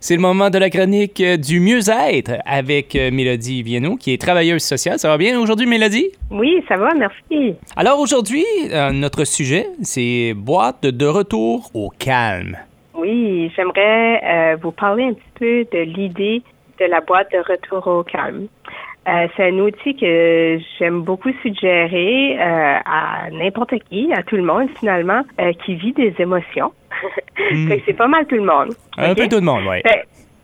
C'est le moment de la chronique euh, du mieux-être avec euh, Mélodie Viennot, qui est travailleuse sociale. Ça va bien aujourd'hui, Mélodie? Oui, ça va, merci. Alors aujourd'hui, euh, notre sujet, c'est boîte de retour au calme. Oui, j'aimerais vous parler un petit peu de l'idée de la boîte de retour au calme. c'est un outil que j'aime beaucoup suggérer à n'importe qui, à tout le monde finalement, qui vit des émotions. Hmm. c'est pas mal tout le monde. Un peu tout le monde, oui.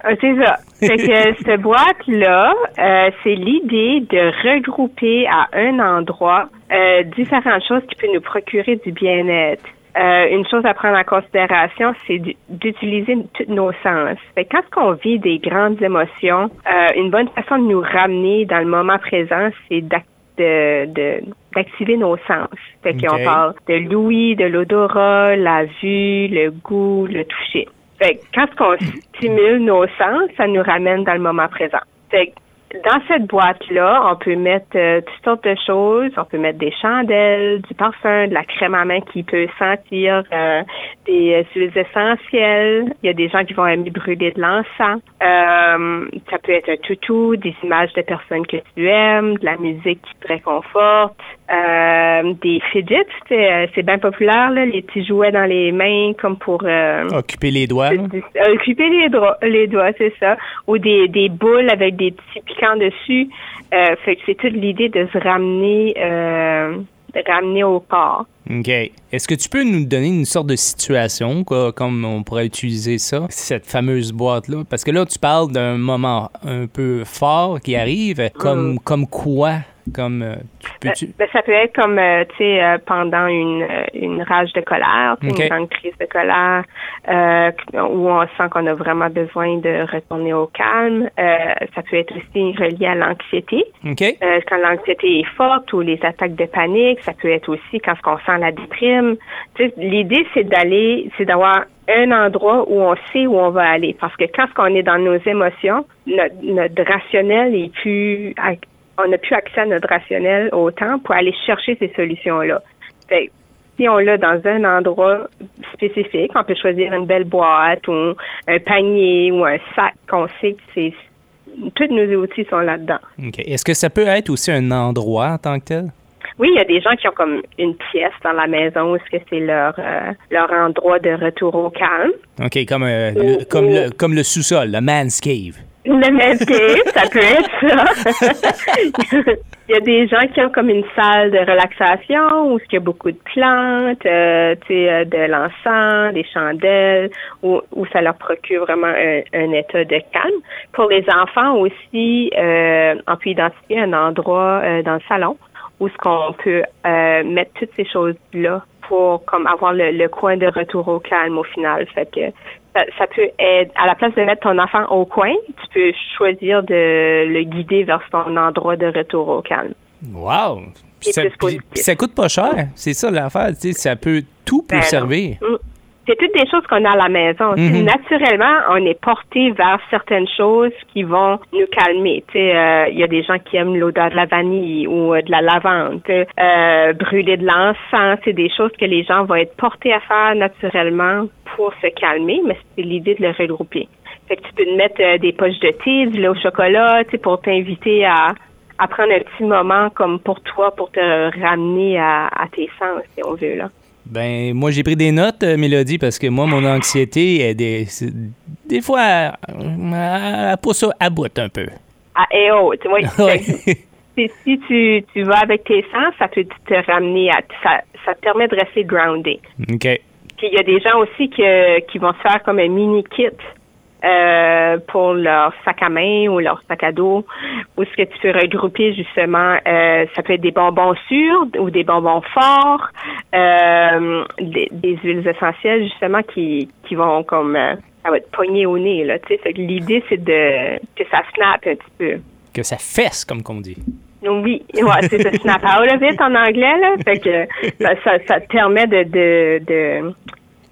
Euh, c'est ça. Fait que cette boîte-là, euh, c'est l'idée de regrouper à un endroit euh, différentes choses qui peuvent nous procurer du bien-être. une chose à prendre en considération, c'est d'utiliser tous nos sens. Fait quand on vit des grandes émotions, une bonne façon de nous ramener dans le moment présent, c'est d'activer de, d'activer nos sens. Fait qu'on parle de l'ouïe, de l'odorat, la vue, le goût, le toucher. Fait quand on stimule nos sens, ça nous ramène dans le moment présent. Fait dans cette boîte-là, on peut mettre euh, toutes sortes de choses. On peut mettre des chandelles, du parfum, de la crème à main qui peut sentir, euh, des euh, huiles essentielles. Il y a des gens qui vont aimer brûler de l'encens. ça peut être un toutou, des images de personnes que tu aimes, de la musique qui te réconforte. des fidgets, c'est bien populaire, là, les petits jouets dans les mains comme pour... occuper les doigts. Occuper les, les doigts, c'est ça. Ou des, des boules avec des petits piquants dessus. Euh, fait que c'est toute l'idée de se ramener, euh, de ramener au corps. OK. Est-ce que tu peux nous donner une sorte de situation, quoi, comme on pourrait utiliser ça, cette fameuse boîte-là? Parce que là, tu parles d'un moment un peu fort qui arrive. Comme, mm. comme quoi? Comme, euh, ben, ben, ça peut être comme, euh, tu sais, euh, pendant une, une rage de colère, une grande crise de colère, où on sent qu'on a vraiment besoin de retourner au calme. ça peut être aussi relié à l'anxiété. quand l'anxiété est forte ou les attaques de panique, ça peut être aussi quand on sent la déprime. L'idée, c'est d'aller, c'est d'avoir un endroit où on sait où on va aller. Parce que quand on est dans nos émotions, notre, notre rationnel est plus on n'a plus accès à notre rationnel autant pour aller chercher ces solutions-là. si on l'a dans un endroit spécifique, on peut choisir une belle boîte ou un panier ou un sac qu'on sait que c'est tous nos outils sont là-dedans. Est-ce que ça peut être aussi un endroit en tant que tel? Oui, il y a des gens qui ont comme une pièce dans la maison où est-ce que c'est leur euh, leur endroit de retour au calme. OK, comme euh, comme le comme le sous-sol, le man's cave. Le métier, ça peut être ça. il y a des gens qui ont comme une salle de relaxation où il y a beaucoup de plantes, euh, euh, de l'encens, des chandelles, où, où ça leur procure vraiment un, état de calme. Pour les enfants aussi, euh, on peut identifier un endroit euh, dans le salon où ce qu'on peut mettre toutes ces choses-là pour comme avoir le, le, coin de retour au calme au final. Fait que ça, peut être, à la place de mettre ton enfant au coin, tu peux choisir de le guider vers son endroit de retour au calme. Wow! Ça, ça, coûte pas cher, c'est ça l'affaire, tu sais, ça peut tout peut ben servir. Mm c'est toutes des choses qu'on a à la maison. Mhm. Naturellement, on est porté vers certaines choses qui vont nous calmer. Euh, il y a des gens qui aiment l'odeur de la vanille ou euh, de la lavande. Euh, brûler de l'encens, c'est des choses que les gens vont être portés à faire naturellement pour se calmer, mais c'est l'idée de le regrouper. Fait que tu peux te mettre des poches de thé, du lait au chocolat, pour t'inviter à, à prendre un petit moment comme pour toi, pour te ramener à, à tes sens, si on veut, là. Ben, moi, j'ai pris des notes, euh, Mélodie, parce que moi, mon anxiété, des, des fois, elle pousse ça à bout un peu. Ah, et oh, tu vois, si, tu, tu vas avec tes sens, ça peut te ramener à. Ça, ça te permet de rester groundé. OK. Puis il y a des gens aussi que, qui vont se faire comme un mini kit euh, pour leur sac à main ou leur sac à dos, où ce que tu peux regrouper justement, euh, ça peut être des bonbons sûrs ou des bonbons forts, euh, des, huiles essentielles justement qui, qui vont comme ça va te pogner au nez là. Tu sais, l'idée c'est de que ça snap un petit peu. Que ça fesse comme qu'on dit. Oui, ouais, c'est ça, snap out of it en anglais là. Fait que ça, ça, te permet de de, de,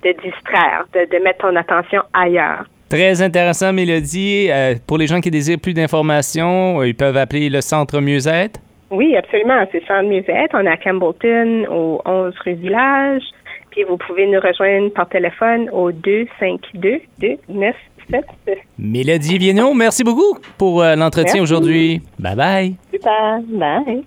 de distraire, de, de mettre ton attention ailleurs. Très intéressant, Mélodie. Euh, pour les gens qui désirent plus d'informations, euh, ils peuvent appeler le Centre Mieux-être. Oui, absolument. C'est Centre Mieux-être. On est à Campbellton, au 11 rue Village. Puis vous pouvez nous rejoindre par téléphone au 252 29 Mélodie Vienno, merci beaucoup pour euh, l'entretien aujourd'hui. Bye bye. Super. Bye.